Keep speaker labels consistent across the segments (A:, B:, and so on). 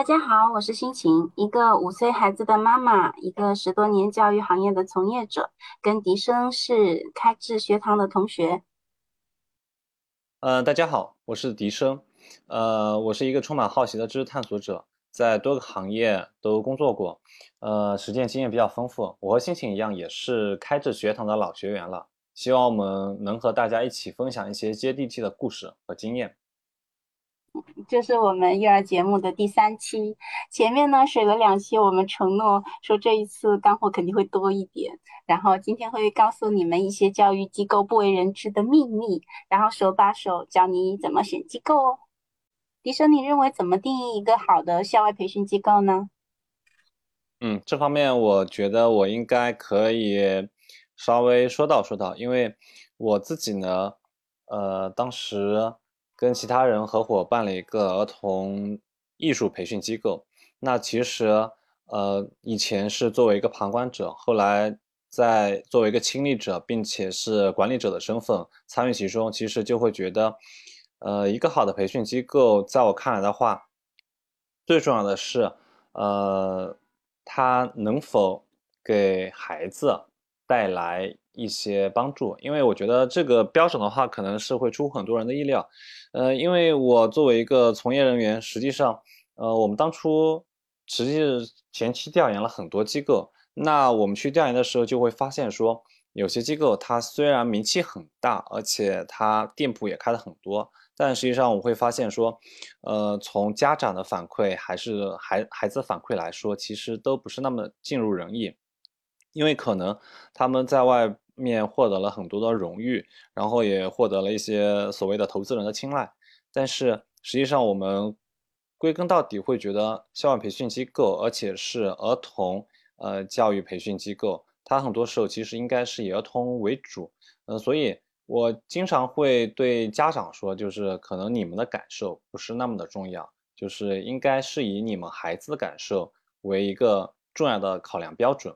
A: 大家好，我是心情，一个五岁孩子的妈妈，一个十多年教育行业的从业者，跟笛声是开智学堂的同学。
B: 呃，大家好，我是笛声，呃，我是一个充满好奇的知识探索者，在多个行业都工作过，呃，实践经验比较丰富。我和心情一样，也是开智学堂的老学员了。希望我们能和大家一起分享一些接地气的故事和经验。
A: 这是我们育儿节目的第三期，前面呢水了两期，我们承诺说这一次干货肯定会多一点。然后今天会告诉你们一些教育机构不为人知的秘密，然后手把手教你怎么选机构哦。迪生，你认为怎么定义一个好的校外培训机构呢？
B: 嗯，这方面我觉得我应该可以。稍微说道说道，因为我自己呢，呃，当时跟其他人合伙办了一个儿童艺术培训机构。那其实，呃，以前是作为一个旁观者，后来在作为一个亲历者，并且是管理者的身份参与其中，其实就会觉得，呃，一个好的培训机构，在我看来的话，最重要的是，呃，它能否给孩子。带来一些帮助，因为我觉得这个标准的话，可能是会出乎很多人的意料。呃，因为我作为一个从业人员，实际上，呃，我们当初实际前期调研了很多机构，那我们去调研的时候，就会发现说，有些机构它虽然名气很大，而且它店铺也开的很多，但实际上我会发现说，呃，从家长的反馈还是孩孩子反馈来说，其实都不是那么尽如人意。因为可能他们在外面获得了很多的荣誉，然后也获得了一些所谓的投资人的青睐，但是实际上我们归根到底会觉得校外培训机构，而且是儿童呃教育培训机构，它很多时候其实应该是以儿童为主，呃，所以我经常会对家长说，就是可能你们的感受不是那么的重要，就是应该是以你们孩子的感受为一个重要的考量标准。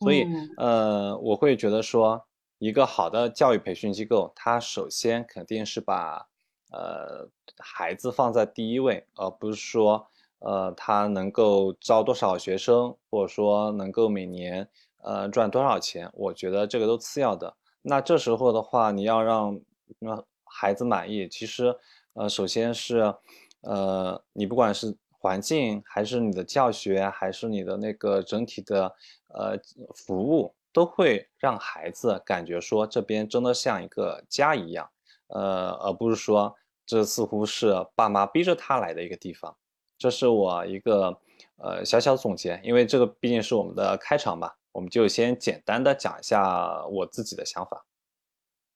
B: 所以，呃，我会觉得说，一个好的教育培训机构，它首先肯定是把，呃，孩子放在第一位，而不是说，呃，他能够招多少学生，或者说能够每年，呃，赚多少钱，我觉得这个都次要的。那这时候的话，你要让让孩子满意，其实，呃，首先是，呃，你不管是。环境还是你的教学，还是你的那个整体的呃服务，都会让孩子感觉说这边真的像一个家一样，呃，而不是说这似乎是爸妈逼着他来的一个地方。这是我一个呃小小总结，因为这个毕竟是我们的开场吧，我们就先简单的讲一下我自己的想法。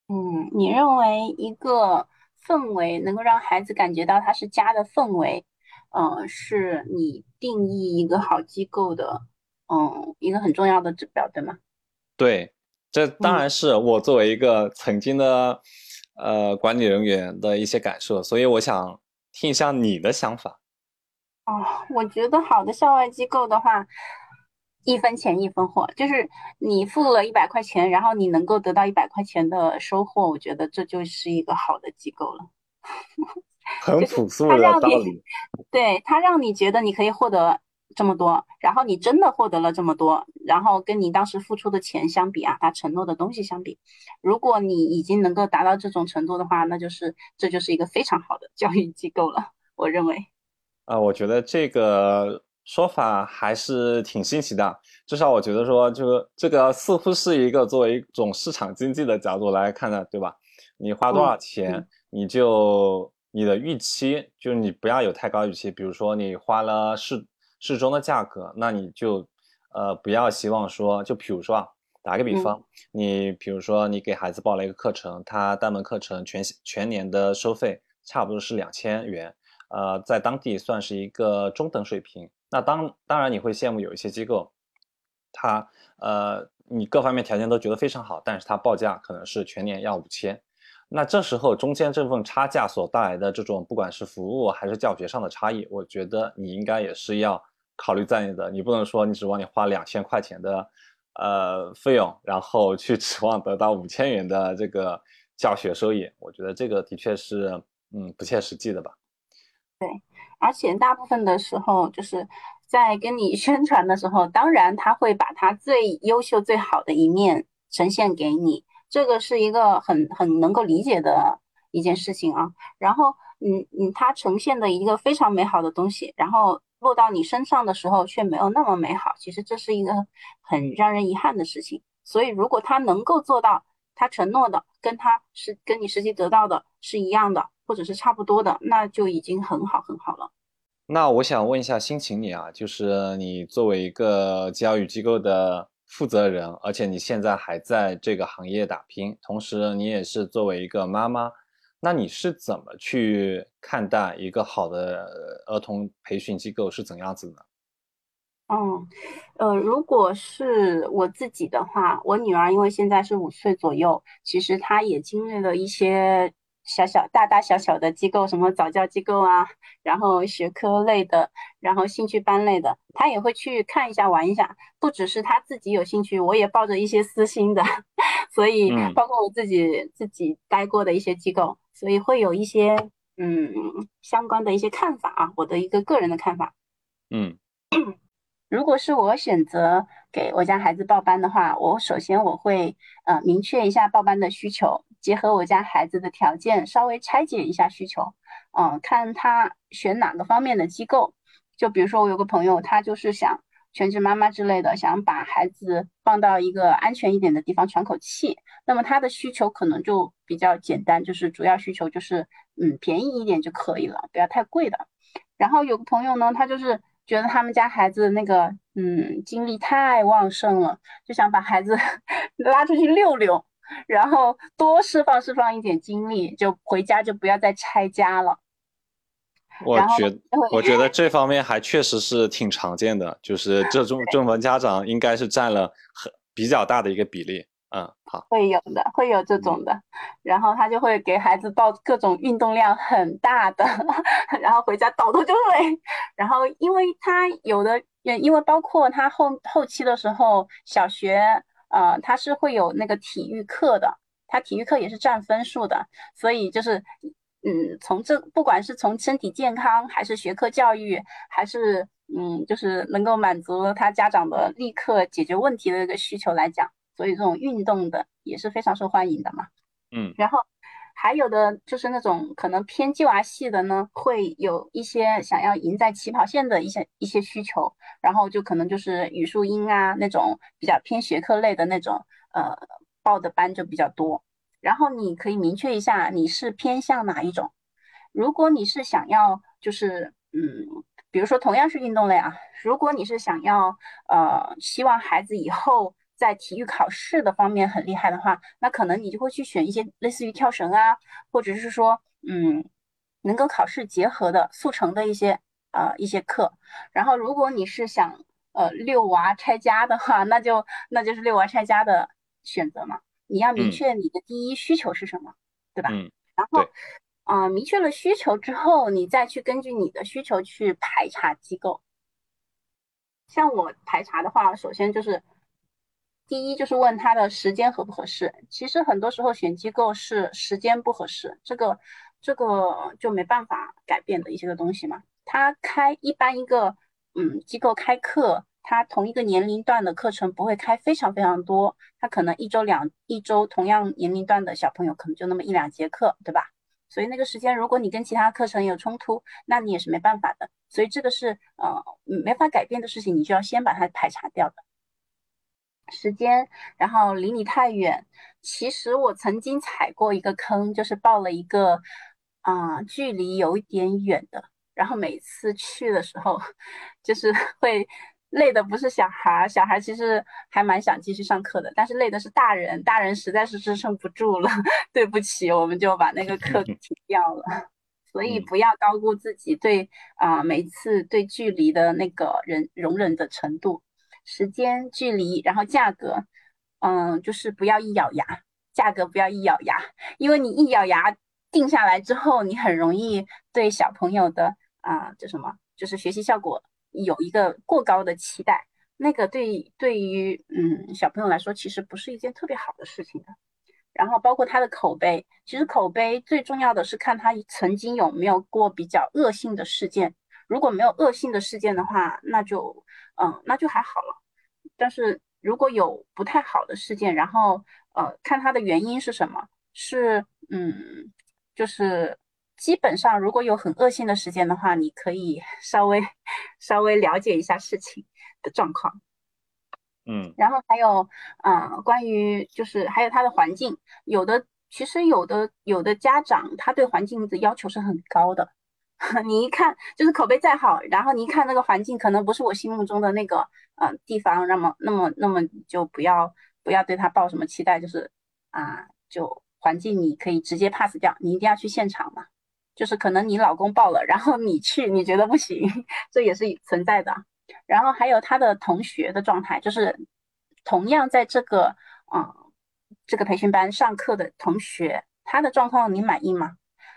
A: 嗯，你认为一个氛围能够让孩子感觉到他是家的氛围？嗯，是你定义一个好机构的，嗯，一个很重要的指标，对吗？
B: 对，这当然是我作为一个曾经的呃管理人员的一些感受，所以我想听一下你的想法。
A: 哦，我觉得好的校外机构的话，一分钱一分货，就是你付了一百块钱，然后你能够得到一百块钱的收获，我觉得这就是一个好的机构了。
B: 很朴素的道理，
A: 对他让你觉得你可以获得这么多，然后你真的获得了这么多，然后跟你当时付出的钱相比啊，他承诺的东西相比，如果你已经能够达到这种程度的话，那就是这就是一个非常好的教育机构了。我认为，
B: 啊，我觉得这个说法还是挺新奇的，至少我觉得说，就是这个似乎是一个作为一种市场经济的角度来看的，对吧？你花多少钱，你就。你的预期就是你不要有太高预期，比如说你花了适适中的价格，那你就呃不要希望说，就比如说啊，打个比方，你比如说你给孩子报了一个课程，他单门课程全全年的收费差不多是两千元，呃，在当地算是一个中等水平。那当当然你会羡慕有一些机构，他呃你各方面条件都觉得非常好，但是他报价可能是全年要五千。那这时候中间这份差价所带来的这种不管是服务还是教学上的差异，我觉得你应该也是要考虑在内的。你不能说你指望你花两千块钱的呃费用，然后去指望得到五千元的这个教学收益，我觉得这个的确是嗯不切实际的吧。
A: 对，而且大部分的时候就是在跟你宣传的时候，当然他会把他最优秀、最好的一面呈现给你，这个是一个很很能够理解的一件事情啊。然后，嗯嗯，它呈现的一个非常美好的东西，然后落到你身上的时候却没有那么美好，其实这是一个很让人遗憾的事情。所以，如果他能够做到他承诺的，跟他是跟你实际得到的是一样的。或者是差不多的，那就已经很好很好了。
B: 那我想问一下心情你啊，就是你作为一个教育机构的负责人，而且你现在还在这个行业打拼，同时你也是作为一个妈妈，那你是怎么去看待一个好的儿童培训机构是怎样子的？
A: 嗯，呃，如果是我自己的话，我女儿因为现在是五岁左右，其实她也经历了一些。小小大大小小的机构，什么早教机构啊，然后学科类的，然后兴趣班类的，他也会去看一下玩一下。不只是他自己有兴趣，我也抱着一些私心的，所以包括我自己自己待过的一些机构，所以会有一些嗯相关的一些看法啊，我的一个个人的看法。
B: 嗯，
A: 如果是我选择给我家孩子报班的话，我首先我会呃明确一下报班的需求。结合我家孩子的条件，稍微拆解一下需求，嗯，看他选哪个方面的机构。就比如说，我有个朋友，他就是想全职妈妈之类的，想把孩子放到一个安全一点的地方喘口气。那么他的需求可能就比较简单，就是主要需求就是，嗯，便宜一点就可以了，不要太贵的。然后有个朋友呢，他就是觉得他们家孩子那个，嗯，精力太旺盛了，就想把孩子 拉出去溜溜。然后多释放释放一点精力，就回家就不要再拆家了。
B: 我觉 我觉得这方面还确实是挺常见的，就是这种这种家长应该是占了很比较大的一个比例。
A: 会有的，会有这种的。然后他就会给孩子报各种运动量很大的，然后回家倒头就睡。然后因为他有的，因为包括他后后期的时候，小学。呃，他是会有那个体育课的，他体育课也是占分数的，所以就是，嗯，从这不管是从身体健康，还是学科教育，还是嗯，就是能够满足他家长的立刻解决问题的一个需求来讲，所以这种运动的也是非常受欢迎的嘛。
B: 嗯，
A: 然后。还有的就是那种可能偏计娃系的呢，会有一些想要赢在起跑线的一些一些需求，然后就可能就是语数英啊那种比较偏学科类的那种，呃，报的班就比较多。然后你可以明确一下你是偏向哪一种。如果你是想要就是嗯，比如说同样是运动类啊，如果你是想要呃，希望孩子以后。在体育考试的方面很厉害的话，那可能你就会去选一些类似于跳绳啊，或者是说，嗯，能跟考试结合的速成的一些呃一些课。然后，如果你是想呃遛娃拆家的话，那就那就是遛娃拆家的选择嘛。你要明确你的第一需求是什么，对吧？
B: 嗯。
A: 然后，啊，明确了需求之后，你再去根据你的需求去排查机构。像我排查的话，首先就是。第一就是问他的时间合不合适，其实很多时候选机构是时间不合适，这个这个就没办法改变的一些个东西嘛。他开一般一个嗯机构开课，他同一个年龄段的课程不会开非常非常多，他可能一周两一周同样年龄段的小朋友可能就那么一两节课，对吧？所以那个时间如果你跟其他课程有冲突，那你也是没办法的。所以这个是呃没法改变的事情，你就要先把它排查掉的。时间，然后离你太远。其实我曾经踩过一个坑，就是报了一个啊，距离有一点远的。然后每次去的时候，就是会累的不是小孩，小孩其实还蛮想继续上课的，但是累的是大人，大人实在是支撑不住了。对不起，我们就把那个课 停掉了。所以不要高估自己对啊每次对距离的那个忍容忍的程度。时间、距离，然后价格，嗯，就是不要一咬牙，价格不要一咬牙，因为你一咬牙定下来之后，你很容易对小朋友的啊，这什么，就是学习效果有一个过高的期待，那个对对于嗯小朋友来说，其实不是一件特别好的事情的。然后包括他的口碑，其实口碑最重要的是看他曾经有没有过比较恶性的事件。如果没有恶性的事件的话，那就嗯那就还好了。但是如果有不太好的事件，然后呃看它的原因是什么，是嗯就是基本上如果有很恶性的事件的话，你可以 稍微稍微了解一下事情的状况。
B: 嗯，
A: 然后还有，嗯，关于就是还有他的环境，有的其实有的有的家长他对环境的要求是很高的，你一看就是口碑再好，然后你一看那个环境可能不是我心目中的那个嗯地方，那么那么那么就不要不要对他抱什么期待，就是啊就环境你可以直接 pass 掉，你一定要去现场嘛，就是可能你老公报了，然后你去你觉得不行，这也是存在的。然后还有他的同学的状态，就是同样在这个啊这个培训班上课的同学，他的状况你满意吗？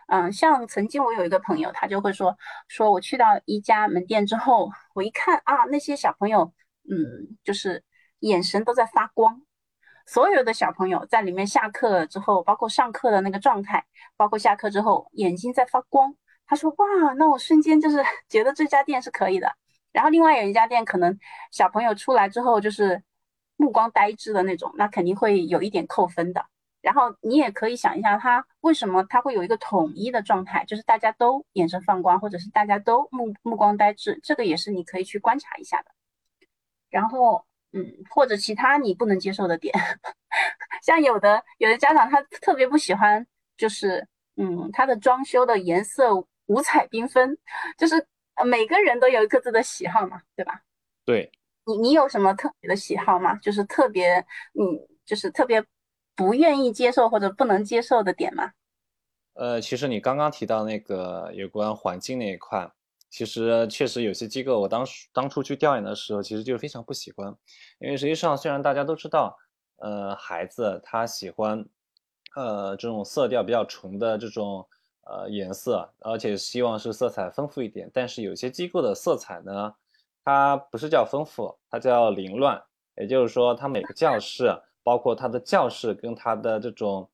A: 嗯，像曾经我有一个朋友，他就会说，说我去到一家门店之后，我一看啊，那些小朋友，嗯，就是眼神都在发光，所有的小朋友在里面下课之后，包括上课的那个状态，包括下课之后眼睛在发光。他说哇，那我瞬间就是 觉得这家店是可以的。然后另外有一家店，可能小朋友出来之后就是目光呆滞的那种，那肯定会有一点扣分的。然后你也可以想一下，他为什么他会有一个统一的状态，就是大家都眼神放光，或者是大家都目目光呆滞，这个也是你可以去观察一下的。然后，嗯，或者其他你不能接受的点，像有的有的家长他特别不喜欢，就是嗯，他的装修的颜色五彩缤纷，就是。每个人都有各自的喜好嘛，对吧？
B: 对，
A: 你你有什么特别的喜好吗？就是特别，嗯，就是特别不愿意接受或者不能接受的点吗？
B: 呃，其实你刚刚提到那个有关环境那一块，其实确实有些机构，我当时当初去调研的时候，其实就非常不喜欢，因为实际上虽然大家都知道，呃，孩子他喜欢，呃，这种色调比较纯的这种。呃，颜色，而且希望是色彩丰富一点。但是有些机构的色彩呢，它不是叫丰富，它叫凌乱。也就是说，它每个教室，包括它的教室跟它的这种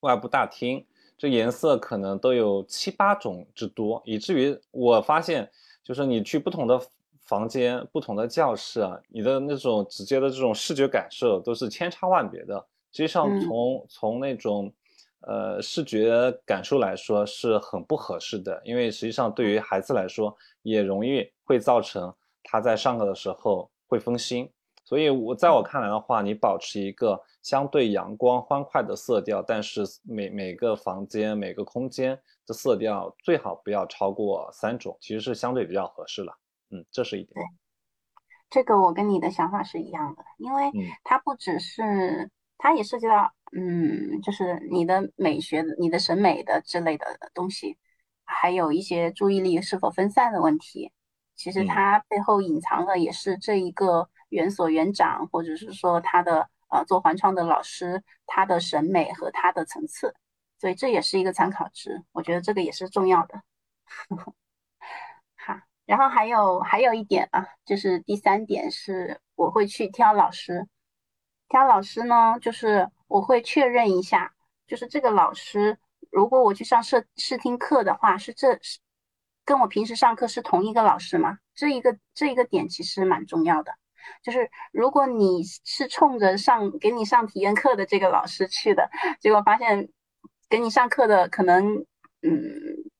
B: 外部大厅，这颜色可能都有七八种之多，以至于我发现，就是你去不同的房间、不同的教室啊，你的那种直接的这种视觉感受都是千差万别的。实际上，从从那种。呃，视觉感受来说是很不合适的，因为实际上对于孩子来说也容易会造成他在上课的时候会分心。所以，我在我看来的话，你保持一个相对阳光欢快的色调，但是每每个房间每个空间的色调最好不要超过三种，其实是相对比较合适了。嗯，这是一点。
A: 这个我跟你的想法是一样的，因为它不只是，它也涉及到。嗯，就是你的美学、你的审美的之类的东西，还有一些注意力是否分散的问题。其实它背后隐藏的也是这一个园所园长，或者是说他的呃做环创的老师，他的审美和他的层次。所以这也是一个参考值，我觉得这个也是重要的。好，然后还有还有一点啊，就是第三点是我会去挑老师，挑老师呢就是。我会确认一下，就是这个老师，如果我去上试试听课的话，是这是跟我平时上课是同一个老师吗？这一个这一个点其实蛮重要的。就是如果你是冲着上给你上体验课的这个老师去的，结果发现给你上课的可能嗯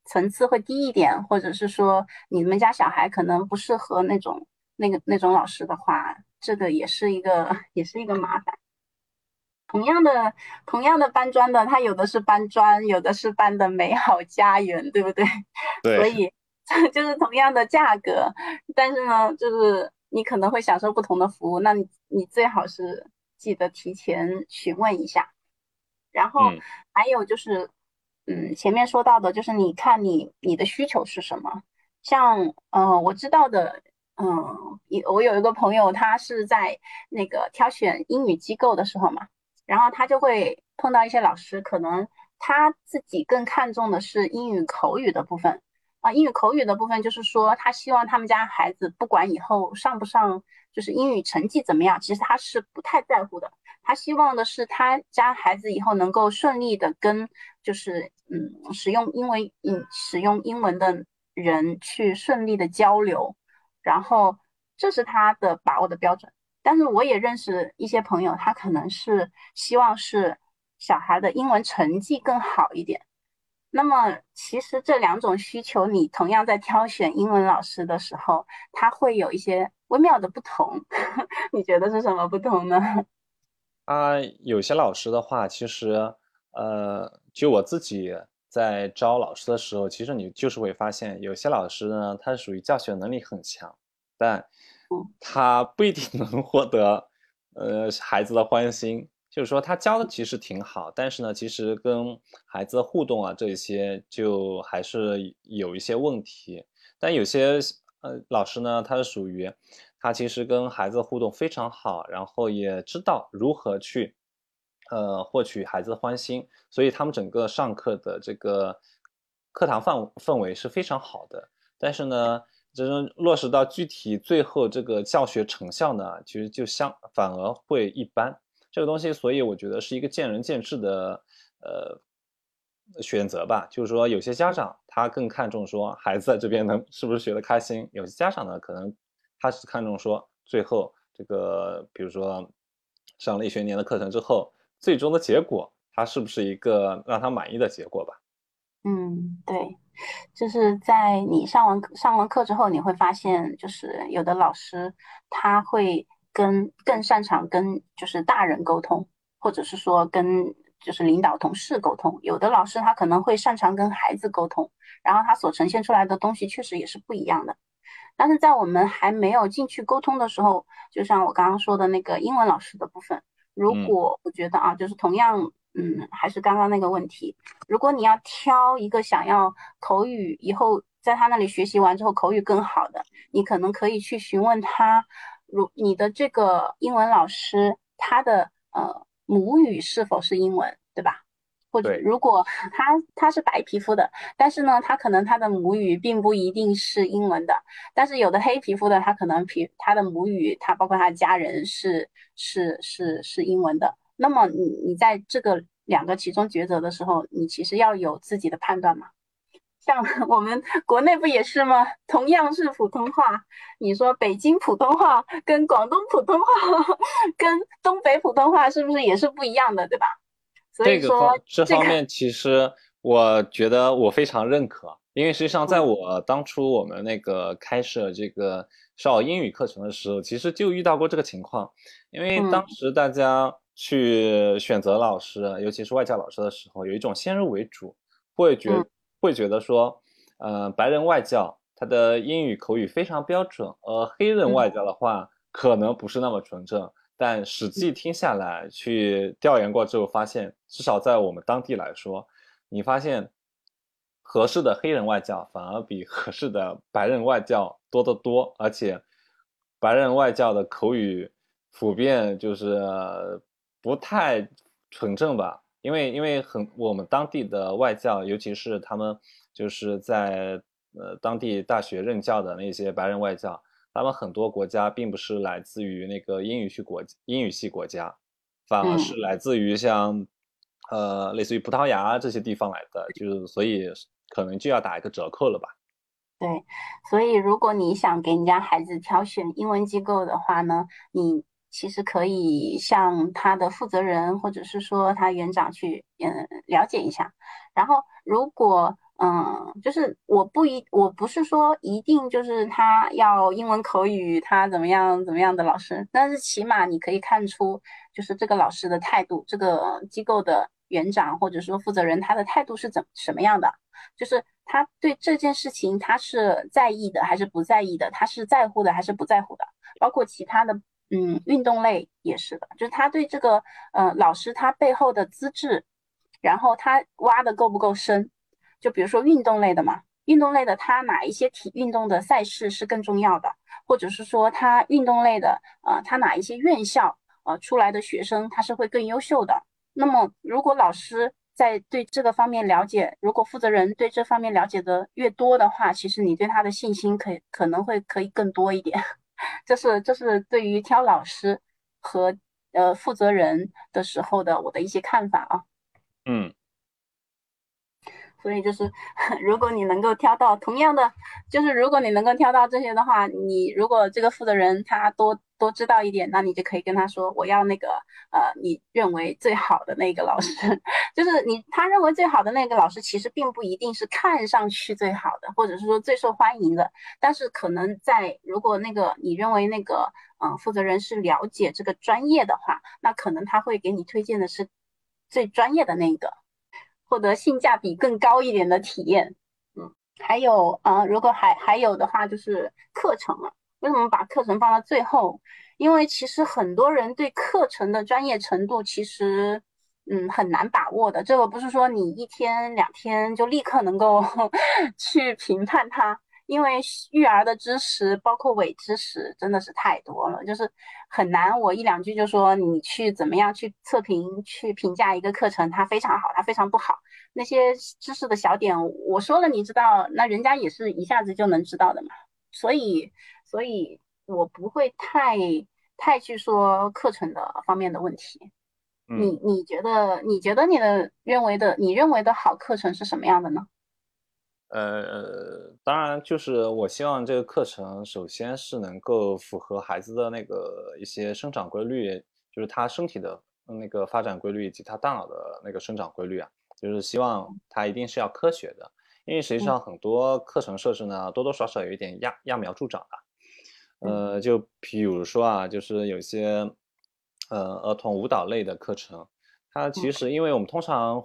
A: 层次会低一点，或者是说你们家小孩可能不适合那种那个那种老师的话，这个也是一个 也是一个麻烦。同样的，同样的搬砖的，他有的是搬砖，有的是搬的美好家园，对不对？
B: 对。
A: 所以 就是同样的价格，但是呢，就是你可能会享受不同的服务。那你你最好是记得提前询问一下。然后还有就是，嗯，前面说到的就是你看你你的需求是什么？像嗯，我知道的，嗯，我有一个朋友，他是在那个挑选英语机构的时候嘛。然后他就会碰到一些老师，可能他自己更看重的是英语口语的部分啊。英语口语的部分就是说，他希望他们家孩子不管以后上不上，就是英语成绩怎么样，其实他是不太在乎的。他希望的是他家孩子以后能够顺利的跟，就是嗯，使用英文，嗯，使用英文的人去顺利的交流，然后这是他的把握的标准。但是我也认识一些朋友，他可能是希望是小孩的英文成绩更好一点。那么其实这两种需求，你同样在挑选英文老师的时候，他会有一些微妙的不同。你觉得是什么不同呢？
B: 啊，有些老师的话，其实，呃，就我自己在招老师的时候，其实你就是会发现，有些老师呢，他属于教学能力很强，但他不一定 能获得，呃，孩子的欢心。就是说，他教的其实挺好，但是呢，其实跟孩子互动啊，这些就还是有一些问题。但有些呃老师呢，他是属于。他其实跟孩子互动非常好，然后也知道如何去，呃，获取孩子的欢心，所以他们整个上课的这个课堂氛氛围是非常好的。但是呢，真正落实到具体最后这个教学成效呢，其实就相反而会一般。这个东西，所以我觉得是一个见仁见智的呃选择吧。就是说，有些家长他更看重说孩子在这边能是不是学得开心，有些家长呢可能。他是看重说，最后这个，比如说上了一学年的课程之后，最终的结果，他是不是一个让他满意的结果吧？
A: 嗯，对，就是在你上完上完课之后，你会发现，就是有的老师他会跟更擅长跟就是大人沟通，或者是说跟就是领导同事沟通，有的老师他可能会擅长跟孩子沟通，然后他所呈现出来的东西确实也是不一样的。但是在我们还没有进去沟通的时候，就像我刚刚说的那个英文老师的部分，如果我觉得啊，就是同样，嗯，还是刚刚那个问题，如果你要挑一个想要口语以后在他那里学习完之后口语更好的，你可能可以去询问他，如你的这个英文老师他的呃母语是否是英文，对吧？或者如果他他是白皮肤的，但是呢，他可能他的母语并不一定是英文的。但是有的黑皮肤的，他可能皮他的母语，他包括他的家人是是是是英文的。那么你你在这个两个其中抉择的时候，你其实要有自己的判断嘛。像 我们国内不也是吗？同样是普通话，你说北京普通话跟广东普通话 跟东北普通话是不是也是不一样的，对吧？
B: 这个方这方面，其实我觉得我非常认可，因为实际上在我当初我们那个开设这个少儿英语课程的时候，其实就遇到过这个情况。因为当时大家去选择老师，尤其是外教老师的时候，有一种先入为主，会觉会觉得说，呃，白人外教他的英语口语非常标准，而黑人外教的话可能不是那么纯正。但实际听下来，去调研过之后发现，至少在我们当地来说，你发现合适的黑人外教反而比合适的白人外教多得多，而且白人外教的口语普遍就是不太纯正吧？因为因为很我们当地的外教，尤其是他们就是在呃当地大学任教的那些白人外教。他们很多国家并不是来自于那个英语系国英语系国家，反而是来自于像，呃，类似于葡萄牙这些地方来的，就是所以可能就要打一个折扣了吧？
A: 对，所以如果你想给你家孩子挑选英文机构的话呢，你其实可以向他的负责人或者是说他园长去嗯了解一下，然后如果。嗯，就是我不一，我不是说一定就是他要英文口语，他怎么样怎么样的老师，但是起码你可以看出，就是这个老师的态度，这个机构的园长或者说负责人他的态度是怎什么样的，就是他对这件事情他是在意的还是不在意的，他是在乎的还是不在乎的，包括其他的，嗯，运动类也是的，就是他对这个，呃，老师他背后的资质，然后他挖的够不够深。就比如说运动类的嘛，运动类的他哪一些体运动的赛事是更重要的，或者是说他运动类的，呃，他哪一些院校呃出来的学生他是会更优秀的。那么如果老师在对这个方面了解，如果负责人对这方面了解的越多的话，其实你对他的信心可可能会可以更多一点。这是这是对于挑老师和呃负责人的时候的我的一些看法啊。
B: 嗯。
A: 所以就是，如果你能够挑到同样的，就是如果你能够挑到这些的话，你如果这个负责人他多多知道一点，那你就可以跟他说，我要那个呃，你认为最好的那个老师，就是你他认为最好的那个老师，其实并不一定是看上去最好的，或者是说最受欢迎的，但是可能在如果那个你认为那个嗯负责人是了解这个专业的话，那可能他会给你推荐的是最专业的那个。获得性价比更高一点的体验，嗯，还有啊，如果还还有的话，就是课程了。为什么把课程放到最后？因为其实很多人对课程的专业程度其实，嗯，很难把握的。这个不是说你一天两天就立刻能够 去评判它。因为育儿的知识，包括伪知识，真的是太多了，就是很难。我一两句就说你去怎么样去测评、去评价一个课程，它非常好，它非常不好。那些知识的小点，我说了，你知道，那人家也是一下子就能知道的嘛。所以，所以我不会太太去说课程的方面的问题。你你觉得？你觉得你的认为的你认为的好课程是什么样的呢？
B: 呃，当然，就是我希望这个课程首先是能够符合孩子的那个一些生长规律，就是他身体的那个发展规律以及他大脑的那个生长规律啊，就是希望他一定是要科学的，因为实际上很多课程设置呢，多多少少有一点揠揠苗助长啊，呃，就比如说啊，就是有些呃儿童舞蹈类的课程，它其实因为我们通常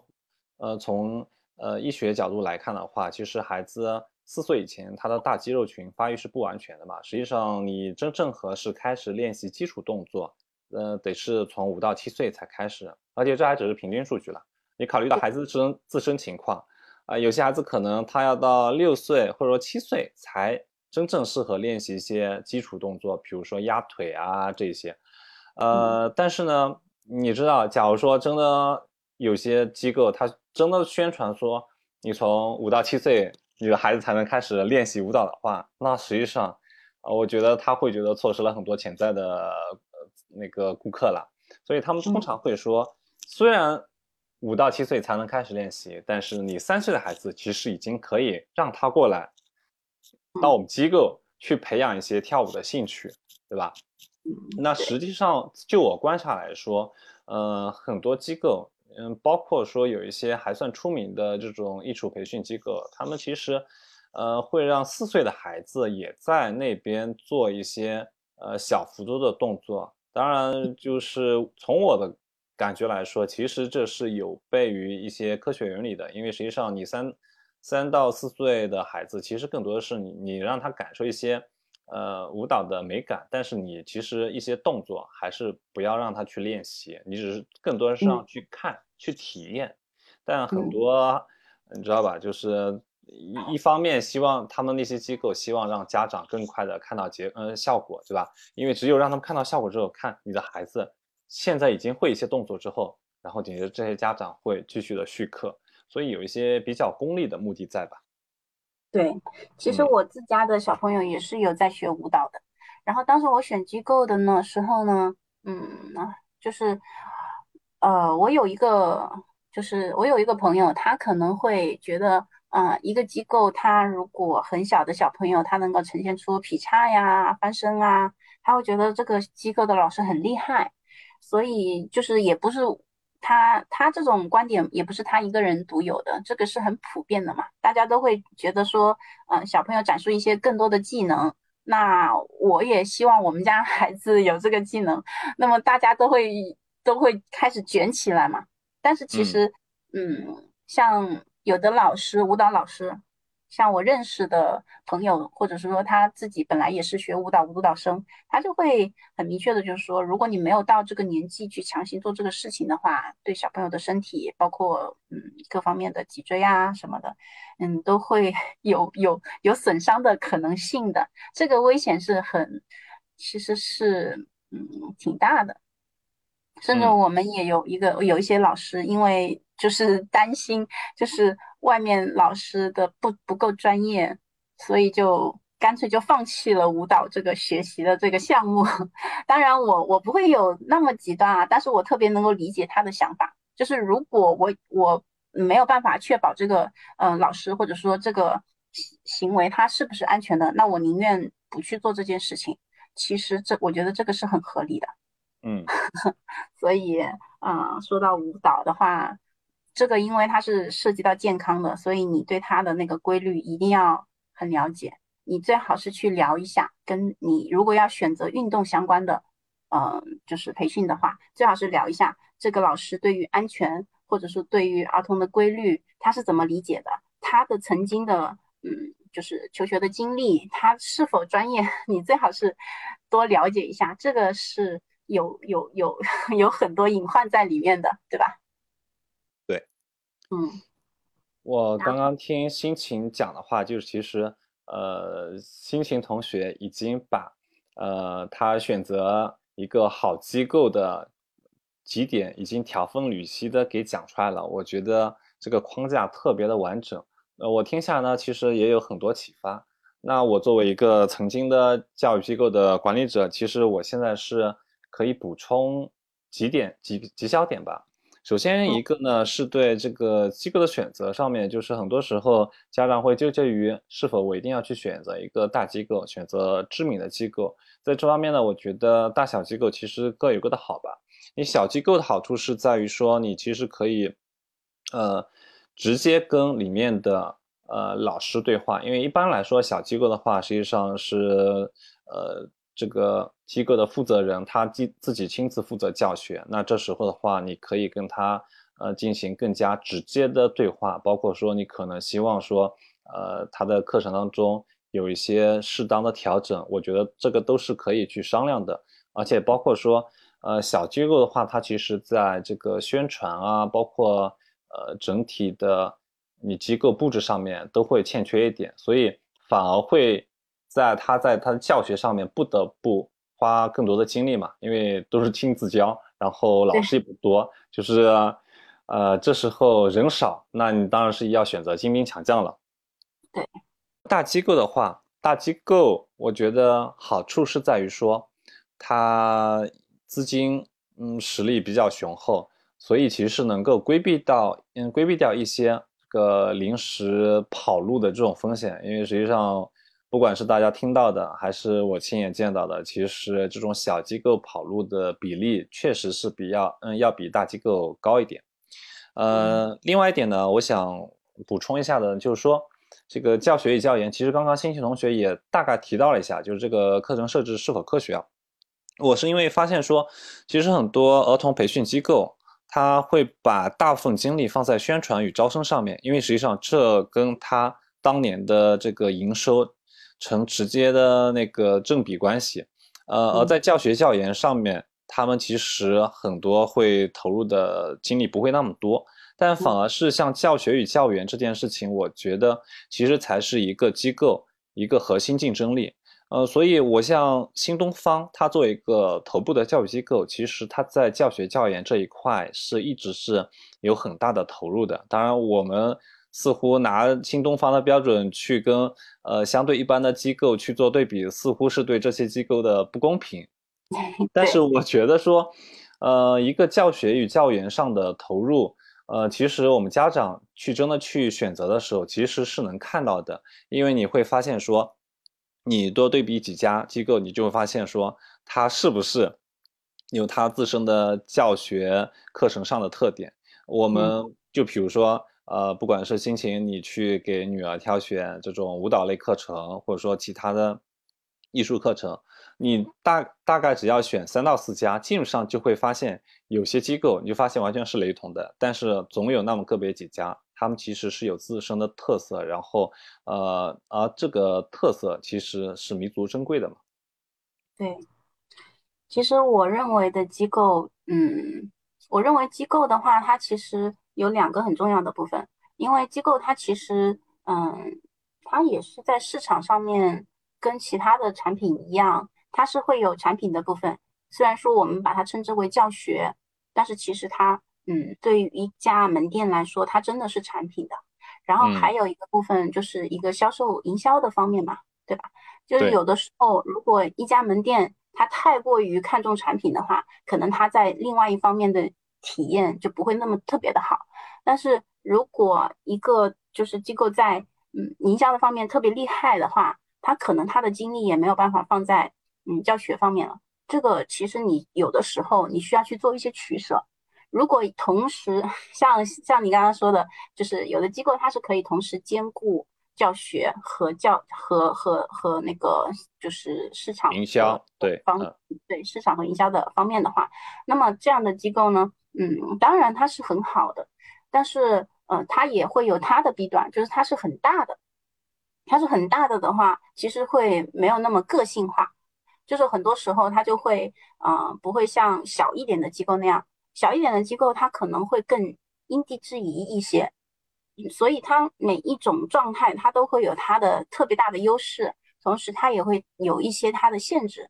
B: 呃从呃，医学角度来看的话，其实孩子四岁以前，他的大肌肉群发育是不完全的嘛。实际上，你真正合适开始练习基础动作，呃，得是从五到七岁才开始。而且这还只是平均数据了。你考虑到孩子自身自身情况，啊，有些孩子可能他要到六岁或者说七岁才真正适合练习一些基础动作，比如说压腿啊这些。呃，但是呢，你知道，假如说真的有些机构他。真的宣传说你从五到七岁你的孩子才能开始练习舞蹈的话，那实际上，啊，我觉得他会觉得错失了很多潜在的那个顾客了。所以他们通常会说，虽然五到七岁才能开始练习，但是你三岁的孩子其实已经可以让他过来到我们机构去培养一些跳舞的兴趣，对吧？那实际上就我观察来说，呃，很多机构。嗯，包括说有一些还算出名的这种艺术培训机构，他们其实，呃，会让四岁的孩子也在那边做一些呃小幅度的动作。当然，就是从我的感觉来说，其实这是有悖于一些科学原理的，因为实际上你三三到四岁的孩子，其实更多的是你你让他感受一些。呃，舞蹈的美感，但是你其实一些动作还是不要让他去练习，你只是更多的是让去看、去体验。但很多你知道吧，就是一一方面希望他们那些机构希望让家长更快的看到结呃效果，对吧？因为只有让他们看到效果之后，看你的孩子现在已经会一些动作之后，然后紧接着这些家长会继续的续课，所以有一些比较功利的目的在吧。
A: 对，其实我自家的小朋友也是有在学舞蹈的。然后当时我选机构的呢时候呢，嗯，就是，呃，我有一个，就是我有一个朋友，他可能会觉得，啊，一个机构他如果很小的小朋友他能够呈现出劈叉呀、翻身啊，他会觉得这个机构的老师很厉害。所以就是也不是。他他这种观点也不是他一个人独有的，这个是很普遍的嘛，大家都会觉得说，嗯，小朋友展示一些更多的技能，那我也希望我们家 孩子有这个技能，那么大家都会都会开始卷起来嘛。但是其实，嗯，像有的老师，舞蹈老师。像我认识的朋友，或者是说他自己本来也是学舞蹈舞蹈生，他就会很明确的，就是说，如果你没有到这个年纪去强行做这个事情的话，对小朋友的身体，包括嗯各方面的脊椎啊什么的，嗯都会 有有有损伤的可能性的。这个危险是很，其实是嗯挺大的。甚至我们也有一个有一些老师，因为就是担心，就是外面老师的不不够专业，所以就干脆就放弃了舞蹈这个学习的这个项目。当然，我我不会有那么极端啊，但是我特别能够理解他的想法。就是如果我我没有办法确保这个呃老师或者说这个行为他是不是安全的，那我宁愿不去做这件事情。其实这我觉得这个是很合理的。
B: 嗯，
A: 所以啊，说到舞蹈的话，这个因为它是涉及到健康的，所以你对它的那个规律一定要很了解。你最好是去聊一下，跟你如果要选择运动相关的，嗯，就是培训的话，最好是聊一下这个老师对于安全或者说对于儿童的规律他是怎么理解的，他的曾经的嗯，就是求学的经历，他是否专业，你最好是多了解一下，这个是有有有 有很多隐患在里面的，对吧？
B: 对，
A: 嗯，
B: 我刚刚听心情讲的话，就是其实。呃，心情同学已经把呃他选择一个好机构的几点已经条分缕析的给讲出来了。我觉得这个框架特别的完整。呃，我听下来呢，其实也有很多启发。那我作为一个曾经的教育机构的管理者，其实我现在是可以补充几点几几小点吧。首先一个呢，是对这个机构的选择上面，就是很多时候家长会纠结于是否我一定要去选择一个大机构，选择知名的机构。在这方面呢，我觉得大小机构其实各有各的好吧。你小机构的好处是在于说，你其实可以，呃，直接跟里面的呃老师对话，因为一般来说小机构的话，实际上是呃。这个机构的负责人，他自自己亲自负责教学。那这时候的话，你可以跟他呃进行更加直接的对话，包括说你可能希望说，呃，他的课程当中有一些适当的调整，我觉得这个都是可以去商量的。而且包括说，呃，小机构的话，它其实在这个宣传啊，包括呃整体的你机构布置上面都会欠缺一点，所以反而会。在他在他的教学上面不得不花更多的精力嘛，因为都是亲自教，然后老师也不多，就是，呃，这时候人少，那你当然是要选择精兵强将了。
A: 对，
B: 大机构的话，大机构我觉得好处是在于说，它资金嗯实力比较雄厚，所以其实是能够规避到嗯规避掉一些个临时跑路的这种风险，因为实际上。不管是大家听到的，还是我亲眼见到的，其实这种小机构跑路的比例确实是比较，嗯，要比大机构高一点。呃，另外一点呢，我想补充一下的，就是说这个教学与教研，其实刚刚新奇同学也大概提到了一下，就是这个课程设置是否科学啊？我是因为发现说，其实很多儿童培训机构，他会把大部分精力放在宣传与招生上面，因为实际上这跟他当年的这个营收。成直接的那个正比关系，呃，而在教学教研上面，他们其实很多会投入的精力不会那么多，但反而是像教学与教研这件事情，我觉得其实才是一个机构一个核心竞争力，呃，所以我像新东方，它作为一个头部的教育机构，其实它在教学教研这一块是一直是有很大的投入的，当然我们。似乎拿新东方的标准去跟呃相对一般的机构去做对比，似乎是对这些机构的不公平。但是我觉得说，呃，一个教学与教研上的投入，呃，其实我们家长去真的去选择的时候，其实是能看到的，因为你会发现说，你多对比几家机构，你就会发现说，它是不是有它自身的教学课程上的特点。我们就比如说。呃，不管是心情，你去给女儿挑选这种舞蹈类课程，或者说其他的艺术课程，你大大概只要选三到四家，基本上就会发现有些机构，你就发现完全是雷同的。但是总有那么个别几家，他们其实是有自身的特色，然后呃，而这个特色其实是弥足珍贵的嘛。
A: 对，其实我认为的机构，嗯，我认为机构的话，它其实。有两个很重要的部分，因为机构它其实，嗯，它也是在市场上面跟其他的产品一样，它是会有产品的部分。虽然说我们把它称之为教学，但是其实它，嗯，对于一家门店来说，它真的是产品的。然后还有一个部分就是一个销售营销的方面嘛，对吧？就是有的时候，如果一家门店它太过于看重产品的话，可能它在另外一方面的。体验就不会那么特别的好，但是如果一个就是机构在嗯营销的方面特别厉害的话，他可能他的精力也没有办法放在嗯教学方面了。这个其实你有的时候你需要去做一些取舍。如果同时像像你刚刚说的，就是有的机构它是可以同时兼顾教学和教和和和那个就是市场
B: 营销对
A: 方对市场和营销的方面的话，那么这样的机构呢，嗯，当然它是很好的，但是呃，它也会有它的弊端，就是它是很大的，它是很大的的话，其实会没有那么个性化。就是很多时候，它就会，呃，不会像小一点的机构那样，小一点的机构它可能会更因地制宜一些，所以它每一种状态它都会有它的特别大的优势，同时它也会有一些它的限制。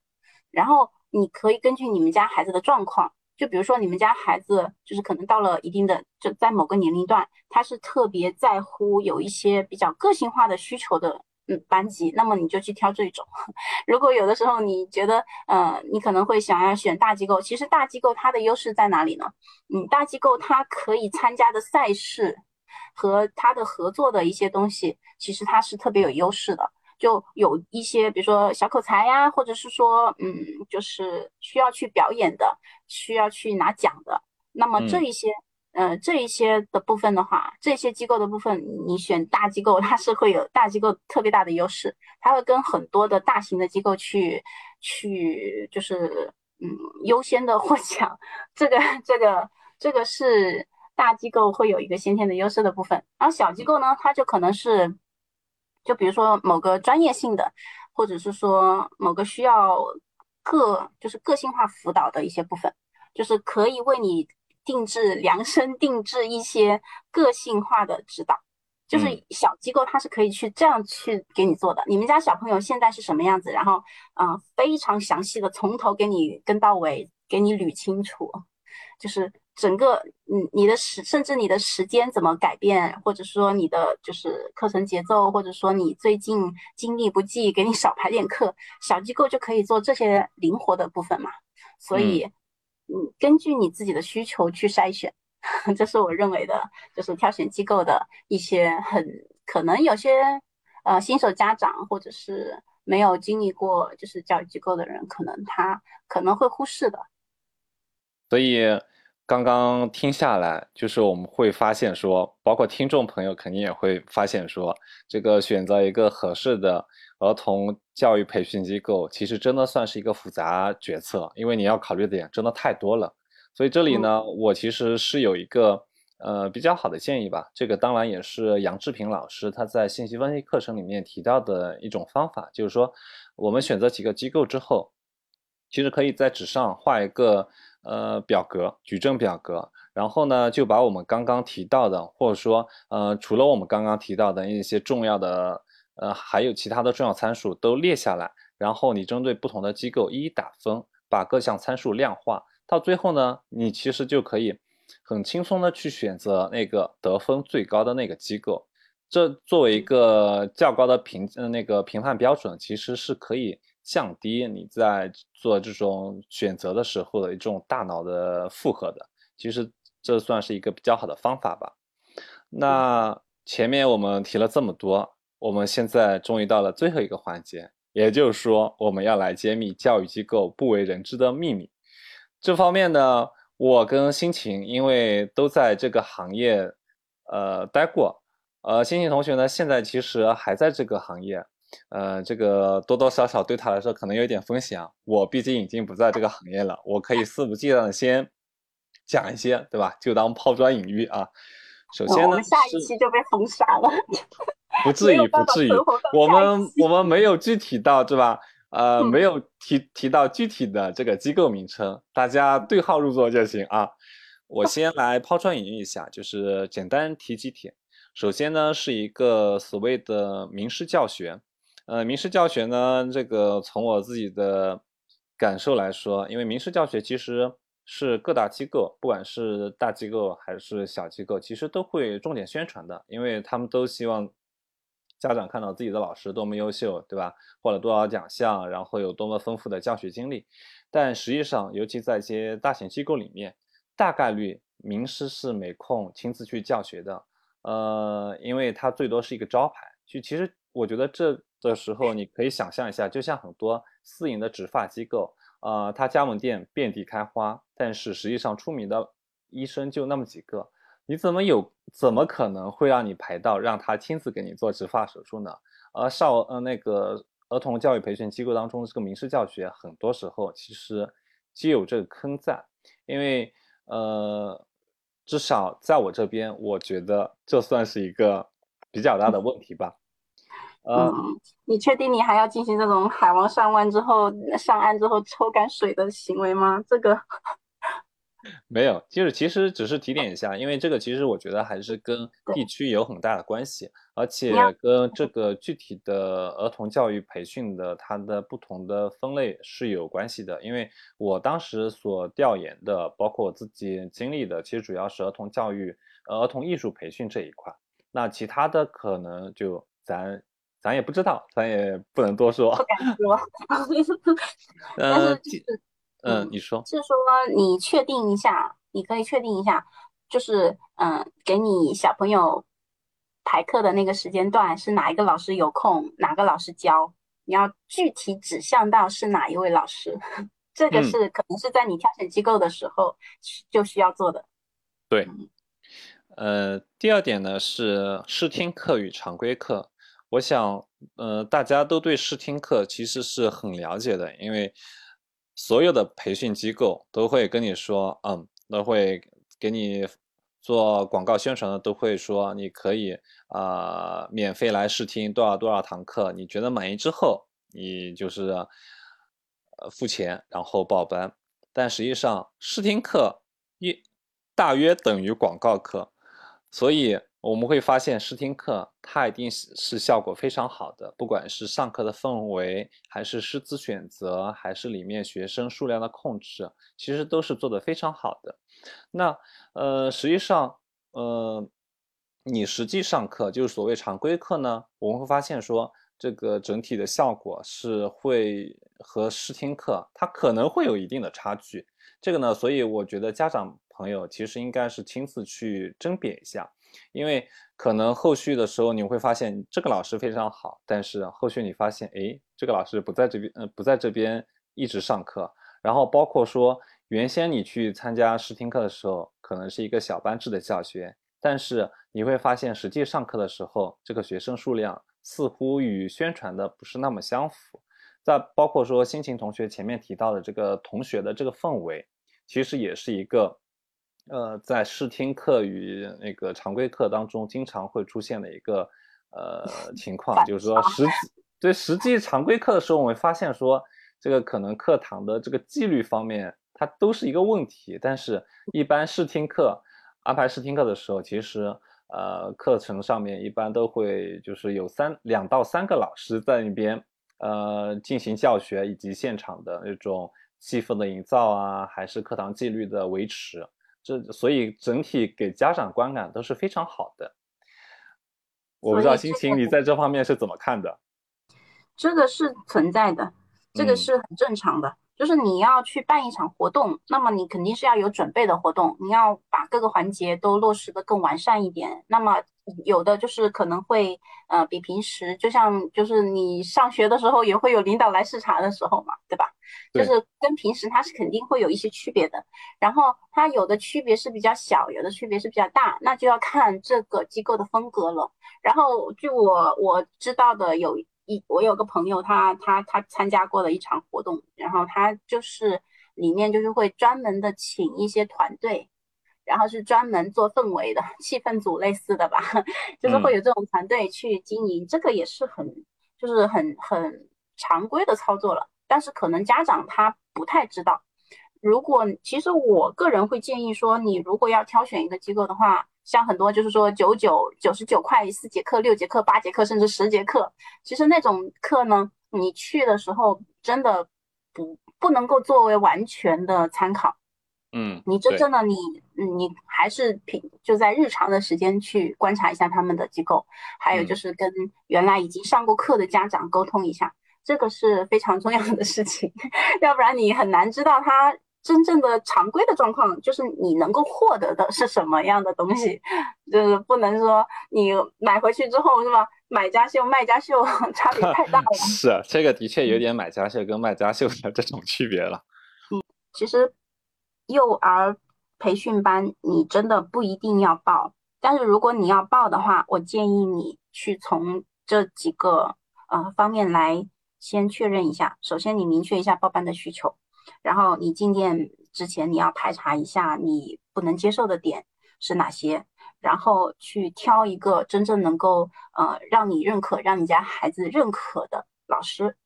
A: 然后你可以根据你们家孩子的状况，就比如说你们家孩子就是可能到了一定的，就在某个年龄段，他是特别在乎有一些比较个性化的需求的。嗯，班级，那么你就去挑这种。如果有的时候你觉得，呃，你可能会想要选大机构，其实大机构它的优势在哪里呢？嗯，大机构它可以参加的赛事和它的合作的一些东西，其实它是特别有优势的。就有一些，比如说小口才呀，或者是说，嗯，就是需要去表演的，需要去拿奖的，那么这一些。呃，这一些的部分的话，这些机构的部分，你选大机构，它是会有大机构特别大的优势，它会跟很多的大型的机构去去，就是嗯，优先的获奖。这个这个这个是大机构会有一个先天的优势的部分，然后小机构呢，它就可能是，就比如说某个专业性的，或者是说某个需要个就是个性化辅导的一些部分，就是可以为你。定制量身定制一些个性化的指导，就是小机构它是可以去这样去给你做的。你们家小朋友现在是什么样子？然后，嗯，非常详细的从头给你跟到尾，给你捋清楚，就是整个，嗯，你的时甚至你的时间怎么改变，或者说你的就是课程节奏，或者说你最近精力不济，给你少排点课。小机构就可以做这些灵活的部分嘛，所以。嗯，根据你自己的需求去筛选，这是我认为的，就是挑选机构的一些很可能有些呃新手家长或者是没有经历过就是教育机构的人，可能他可能会忽视的。
B: 所以刚刚听下来，就是我们会发现说，包括听众朋友肯定也会发现说，这个选择一个合适的。儿童教育培训机构其实真的算是一个复杂决策，因为你要考虑的点真的太多了。所以这里呢，我其实是有一个呃比较好的建议吧。这个当然也是杨志平老师他在信息分析课程里面提到的一种方法，就是说我们选择几个机构之后，其实可以在纸上画一个呃表格，矩阵表格，然后呢就把我们刚刚提到的，或者说呃除了我们刚刚提到的一些重要的。呃，还有其他的重要参数都列下来，然后你针对不同的机构一一打分，把各项参数量化，到最后呢，你其实就可以很轻松的去选择那个得分最高的那个机构。这作为一个较高的评那个评判标准，其实是可以降低你在做这种选择的时候的一种大脑的负荷的。其实这算是一个比较好的方法吧。那前面我们提了这么多。我们现在终于到了最后一个环节，也就是说，我们要来揭秘教育机构不为人知的秘密。这方面呢，我跟心情因为都在这个行业，呃，待过。呃，星星同学呢，现在其实还在这个行业，呃，这个多多少少对他来说可能有点风险啊。我毕竟已经不在这个行业了，我可以肆无忌惮的先讲一些，对吧？就当抛砖引玉啊。首先呢，我
A: 们下一期就被封杀了。
B: 不至于，不至于。我们我们没有具体到，对吧？呃，没有提提到具体的这个机构名称，大家对号入座就行啊。我先来抛砖引玉一下，就是简单提几点。首先呢，是一个所谓的名师教学。呃，名师教学呢，这个从我自己的感受来说，因为名师教学其实是各大机构，不管是大机构还是小机构，其实都会重点宣传的，因为他们都希望。家长看到自己的老师多么优秀，对吧？获了多少奖项，然后有多么丰富的教学经历，但实际上，尤其在一些大型机构里面，大概率名师是没空亲自去教学的。呃，因为它最多是一个招牌。就其实我觉得这的时候你可以想象一下，就像很多私营的植发机构，呃，它加盟店遍地开花，但是实际上出名的医生就那么几个，你怎么有怎么可能会让你排到让他亲自给你做植发手术呢？而少呃那个儿童教育培训机构当中，这个名师教学很多时候其实就有这个坑在，因为呃，至少在我这边，我觉得这算是一个比较大的问题吧。
A: 嗯，你确定你还要进行这种海王上岸之后上岸之后抽干水的行为吗？这个。
B: 没有，就是其实只是提点一下，因为这个其实我觉得还是跟地区有很大的关系，而且跟这个具体的儿童教育培训的它的不同的分类是有关系的。因为我当时所调研的，包括我自己经历的，其实主要是儿童教育、儿童艺术培训这一块。那其他的可能就咱咱也不知道，咱也不能多说。
A: 不敢说。
B: 嗯。嗯，你说
A: 是说你确定一下，你可以确定一下，就是嗯，给你小朋友排课的那个时间段是哪一个老师有空，哪个老师教，你要具体指向到是哪一位老师，这个是可能是在你挑选机构的时候就需要做的。
B: 对，呃，第二点呢是试听课与常规课，我想呃大家都对试听课其实是很了解的，因为。所有的培训机构都会跟你说，嗯，都会给你做广告宣传的，都会说你可以啊，免费来试听多少多少堂课，你觉得满意之后，你就是呃付钱然后报班。但实际上试听课一大约等于广告课，所以。我们会发现试听课它一定是是效果非常好的，不管是上课的氛围，还是师资选择，还是里面学生数量的控制，其实都是做得非常好的。那呃，实际上呃，你实际上课就是所谓常规课呢，我们会发现说这个整体的效果是会和试听课它可能会有一定的差距。这个呢，所以我觉得家长朋友其实应该是亲自去甄别一下。因为可能后续的时候你会发现这个老师非常好，但是后续你发现，哎，这个老师不在这边，呃，不在这边一直上课。然后包括说，原先你去参加试听课的时候，可能是一个小班制的教学，但是你会发现实际上课的时候，这个学生数量似乎与宣传的不是那么相符。再包括说，辛勤同学前面提到的这个同学的这个氛围，其实也是一个。呃，在试听课与那个常规课当中，经常会出现的一个呃 情况，就是说实际对实际常规课的时候，我们发现说，这个可能课堂的这个纪律方面，它都是一个问题。但是，一般试听课安排试听课的时候，其实呃课程上面一般都会就是有三两到三个老师在那边呃进行教学以及现场的那种气氛的营造啊，还是课堂纪律的维持。这所以整体给家长观感都是非常好的。我不知道心情你在这方面是怎么看的？
A: 这个是存在的，这个是很正常的。就是你要去办一场活动，那么你肯定是要有准备的活动，你要把各个环节都落实的更完善一点。那么有的就是可能会呃比平时，就像就是你上学的时候也会有领导来视察的时候嘛，对吧？就是跟平时它是肯定会有一些区别的。然后它有的区别是比较小，有的区别是比较大，那就要看这个机构的风格了。然后据我我知道的有。一我有个朋友，他他他参加过的一场活动，然后他就是里面就是会专门的请一些团队，然后是专门做氛围的气氛组类似的吧，就是会有这种团队去经营，这个也是很就是很很常规的操作了，但是可能家长他不太知道。如果其实我个人会建议说，你如果要挑选一个机构的话。像很多就是说九九九十九块四节课、六节课、八节课，甚至十节课，其实那种课呢，你去的时候真的不不能够作为完全的参考。
B: 嗯，
A: 你真正的你你还是平就在日常的时间去观察一下他们的机构，还有就是跟原来已经上过课的家长沟通一下，这个是非常重要的事情，要不然你很难知道他真正的常规的状况，就是你能够获得的是什么样的东西，就是不能说你买回去之后是吧？买家秀、卖家秀差别太大了。
B: 是啊，这个的确有点买家秀跟卖家秀的这种区别了。
A: 嗯，其实幼儿培训班你真的不一定要报，但是如果你要报的话，我建议你去从这几个呃方面来先确认一下。首先，你明确一下报班的需求。然后你进店之前，你要排查一下你不能接受的点是哪些，然后去挑一个真正能够呃让你认可、让你家孩子认可的老师，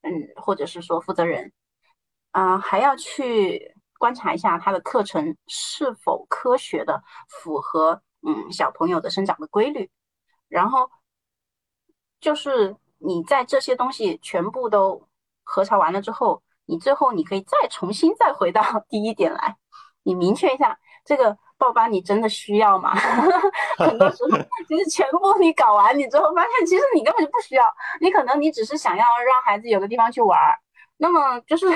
A: 嗯，或者是说负责人，啊，还要去观察一下他的课程是否科学的符合嗯小朋友的生长的规律，然后就是你在这些东西全部都核查完了之后。你最后你可以再重新再回到 第一点来，你明确一下这个报班你真的需要吗？很多时候其 实全部你搞完你之后发现其实你根本就不需要，你可能你只是想要让孩子有个地方去玩儿，那么就是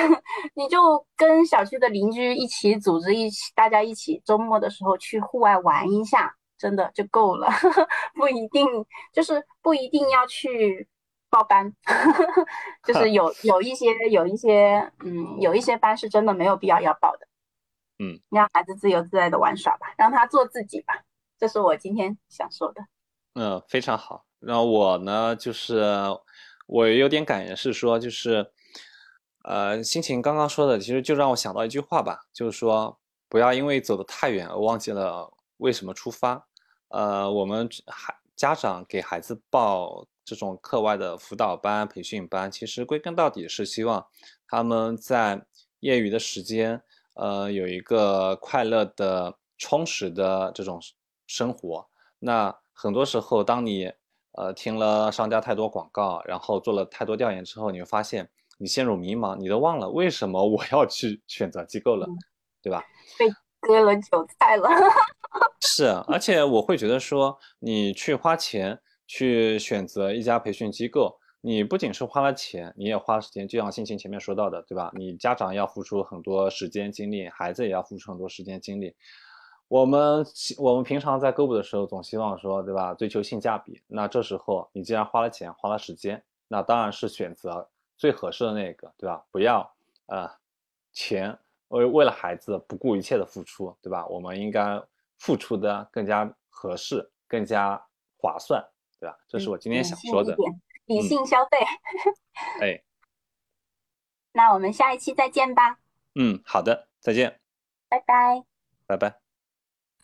A: 你就跟小区的邻居一起组织一起，大家一起周末的时候去户外玩一下，真的就够了，不一定就是不一定要去。报班，就是有 有一些有一些嗯有一些班是真的没有必要要报的，
B: 嗯，
A: 让孩子自由自在的玩耍吧，让他做自己吧，这是我今天想说的。
B: 嗯，非常好。然后我呢，就是我有点感言是说，就是呃，心情刚刚说的，其实就让我想到一句话吧，就是说不要因为走得太远而忘记了为什么出发。呃，我们孩家长给孩子报。这种课外的辅导班、培训班，其实归根到底是希望他们在业余的时间，呃，有一个快乐的、充实的这种生活。那很多时候，当你呃听了商家太多广告，然后做了太多调研之后，你会发现你陷入迷茫，你都忘了为什么我要去 选择机构了，对吧？
A: 被割了韭菜了。
B: 是，而且我会觉得说，你去花钱。去选择一家培训机构，你不仅是花了钱，你也花时间。就像心情前面说到的，对吧？你家长要付出很多时间精力，孩子也要付出很多时间精力。我们我们平常在购物的时候，总希望说，对吧？追求性价比。那这时候你既然花了钱，花了时间，那当然是选择最合适的那个，对吧？不要呃钱为为了孩子不顾一切的付出，对吧？我们应该付出的更加合适，更加划算。对吧？这是我今天想说的。
A: 理性消费。
B: 哎，
A: 那我们下一期再见吧。
B: 嗯，好的，再见。
A: 拜拜。
B: 拜拜。